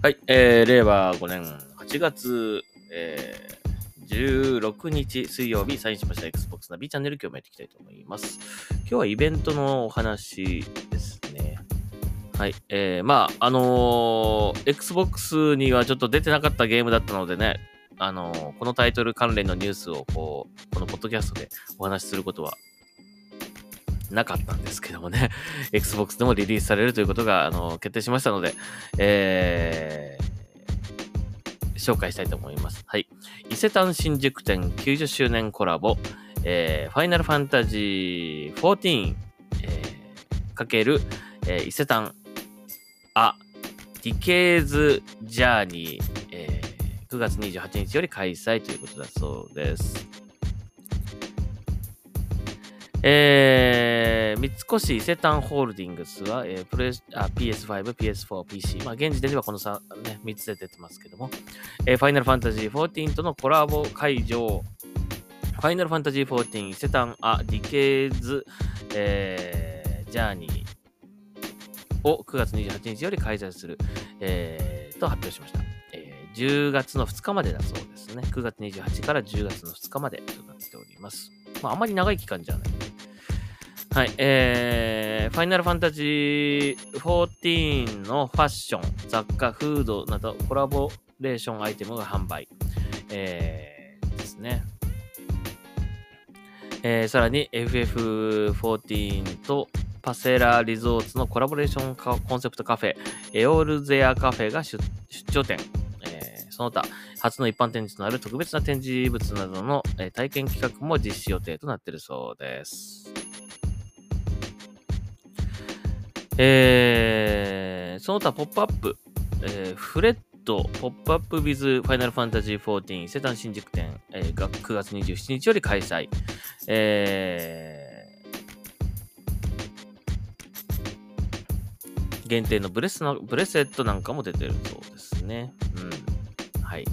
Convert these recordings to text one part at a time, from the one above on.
はい、えー、令和5年8月、えー、16日水曜日、サインしました Xbox ナビチャンネル今日もやっていきたいと思います。今日はイベントのお話ですね。はい、えー、まあ、あのー、Xbox にはちょっと出てなかったゲームだったのでね、あのー、このタイトル関連のニュースをこう、このポッドキャストでお話しすることはなかったんですけどもね、Xbox でもリリースされるということが、あの、決定しましたので、えー、紹介したいと思います。はい。伊勢丹新宿店90周年コラボ、えー、ファイナルファンタジー14、えー、かける、えー、伊勢丹、あ、ディケーズジャーニー、えー、9月28日より開催ということだそうです。えー、三越伊勢丹ホールディングスは、えー、プレあ PS5、PS4、PC。まあ、現時点ではこの 3,、ね、3つで出てますけども、えー、ファイナルファンタジー14とのコラボ会場、ファイナルファンタジー14伊勢丹アディケーズ、えー、ジャーニーを9月28日より開催する、えー、と発表しました。えー、10月の2日までだそうですね。9月28から10月の2日までとなっております。まあ、あまり長い期間じゃない。はい、えー、ファイナルファンタジー14のファッション、雑貨、フードなどコラボレーションアイテムが販売、えー、ですね。えー、さらに FF14 とパセラリゾーツのコラボレーションコンセプトカフェ、エオールゼアカフェが出張店、えー、その他、初の一般展示となる特別な展示物などの、えー、体験企画も実施予定となっているそうです。えー、その他、ポップアップ、えー、フレッド、ポップアップ with ファイナルファンタジー14伊勢丹新宿店、えー、が9月27日より開催。えー、限定のブレスのブレスレットなんかも出てるそうですね。うん。はい。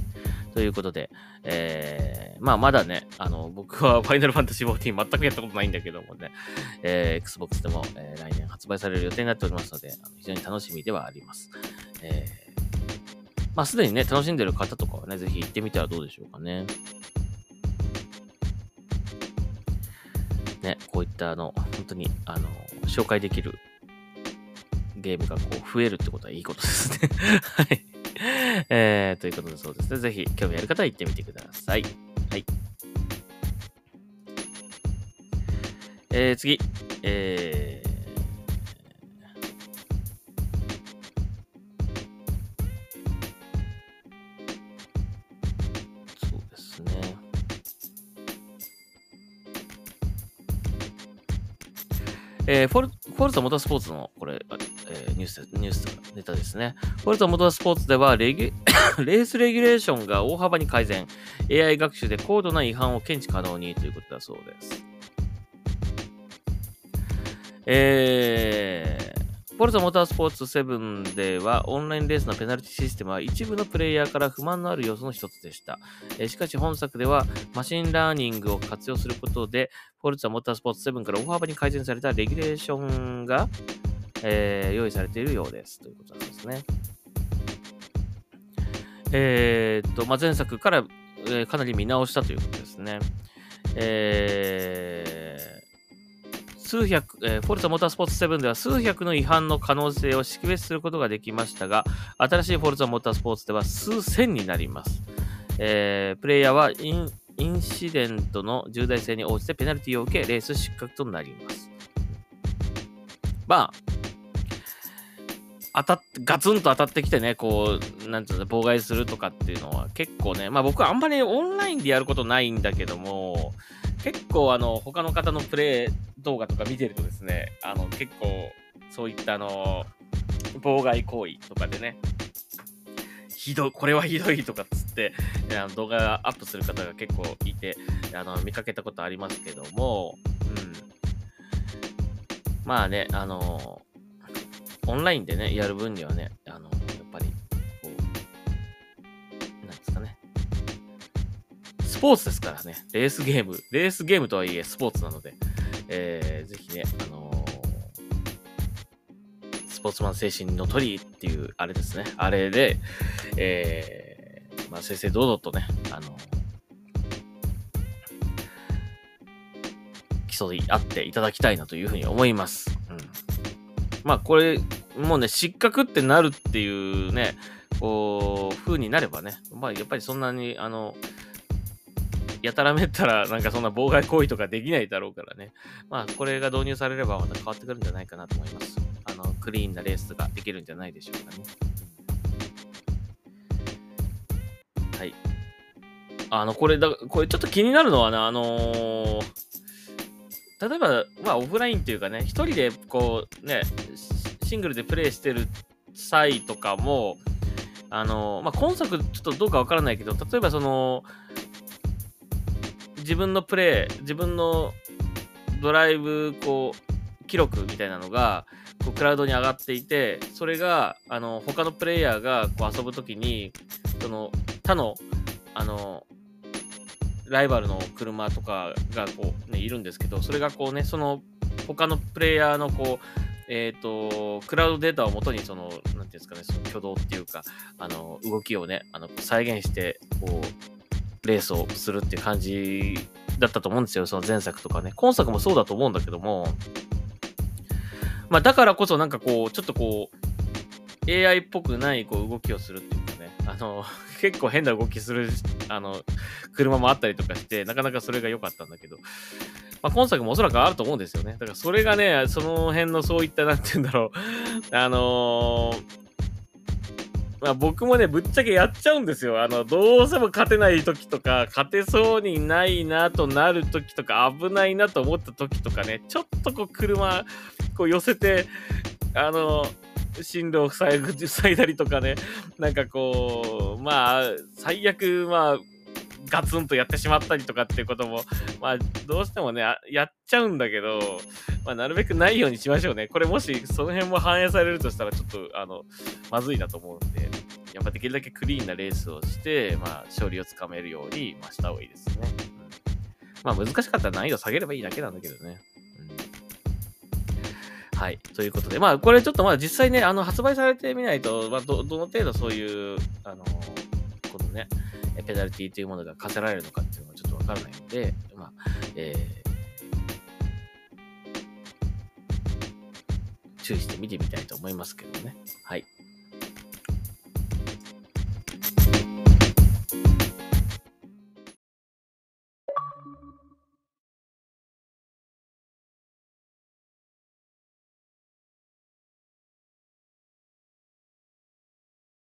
ということで、えー、まあまだね、あの、僕はファイナルファンタジー14全くやったことないんだけどもね、えー、Xbox でも、えー、来年発売される予定になっておりますので、あの非常に楽しみではあります。えー、まあすでにね、楽しんでる方とかはね、ぜひ行ってみたらどうでしょうかね。ね、こういったあの、本当に、あの、紹介できるゲームがこう増えるってことはいいことですね。はい。えー、ということでそうですね。ぜひ興味ある方は行ってみてください。はい。えー、次。えー、えー、フォル、フォルトモータースポーツの、これ、ニュース、ニュースネタですね。フォルトモータースポーツではレギュ、レースレギュレーションが大幅に改善。AI 学習で高度な違反を検知可能にということだそうです。えー、フォルトモータースポーツ7では、オンラインレースのペナルティシステムは一部のプレイヤーから不満のある要素の一つでした。え、しかし本作では、マシンラーニングを活用することで、フォルツァモータースポーツ7から大幅に改善されたレギュレーションが、えー、用意されているようです。ということなんですね。えー、っと、まあ、前作から、えー、かなり見直したということですね。えー、数百、えー、フォルツァモータースポーツ7では数百の違反の可能性を識別することができましたが、新しいフォルツァモータースポーツでは数千になります。えー、プレイヤーはインインシデントの重大性に応じてペナルティを受け、レース失格となります。まあ、当たっ、ガツンと当たってきてね、こう、なんていうの、妨害するとかっていうのは結構ね、まあ僕はあんまりオンラインでやることないんだけども、結構あの、他の方のプレイ動画とか見てるとですね、あの、結構、そういったあの、妨害行為とかでね、ひどい、これはひどいとかっつって、あの動画アップする方が結構いて、あの、見かけたことありますけども、うん。まあね、あの、オンラインでね、やる分にはね、あの、やっぱり、こう、なんですかね。スポーツですからね。レースゲーム。レースゲームとはいえスポーツなので、えー、ぜひね、あのー、スポーツマン精神の鳥っていう、あれですね。あれで、えー、まあ、正々堂々とね、あの、競い合っていただきたいなというふうに思います。まあ、これ、もうね、失格ってなるっていうね、こう、風になればね、まあ、やっぱりそんなに、あの、やたらめったらなんかそんな妨害行為とかできないだろうからね。まあ、これが導入されればまた変わってくるんじゃないかなと思います。あの、クリーンなレースができるんじゃないでしょうかね。はい。あの、これだ、これちょっと気になるのはね、あのー、例えば、まあ、オフラインっていうかね、一人でこう、ね、シングルでプレイしてる際とかも、あの、まあ、今作ちょっとどうかわからないけど、例えばその、自分のプレイ、自分のドライブ、こう、記録みたいなのが、こうクラウドに上がっていて、それが、あの、他のプレイヤーがこう遊ぶときに、その、他の、あの、ライバルの車とかがこう、ね、いるんですけど、それがこうね、その、他のプレイヤーのこう、えっ、ー、と、クラウドデータをもとに、その、なんていうんですかね、その挙動っていうか、あの、動きをね、あの、再現して、こう、レースをするっていう感じだったと思うんですよ。その前作とかね。今作もそうだと思うんだけども、まあだからこそなんかこう、ちょっとこう、AI っぽくないこう動きをするっていう、あの、結構変な動きする、あの、車もあったりとかして、なかなかそれが良かったんだけど、まあ今作もおそらくあると思うんですよね。だからそれがね、その辺のそういった、なんて言うんだろう、あのーまあ、僕もね、ぶっちゃけやっちゃうんですよ。あの、どうしても勝てない時とか、勝てそうにないなとなる時とか、危ないなと思った時とかね、ちょっとこう車、こう寄せて、あの、進路を塞いだりとかね、なんかこう、まあ、最悪、まあ、ガツンとやってしまったりとかっていうことも、まあ、どうしてもね、やっちゃうんだけど、まあ、なるべくないようにしましょうね。これもし、その辺も反映されるとしたら、ちょっと、あの、まずいなと思うんで、やっぱできるだけクリーンなレースをして、まあ、勝利をつかめるように、まあ、した方がいいですね。まあ、難しかったら難易度下げればいいだけなんだけどね。はい。ということで、まあ、これちょっとまだ実際ね、あの、発売されてみないと、まあ、ど、どの程度そういう、あの、このね、ペナルティというものが課せられるのかっていうのはちょっとわからないので、まあ、えー、注意して見てみたいと思いますけどね。はい。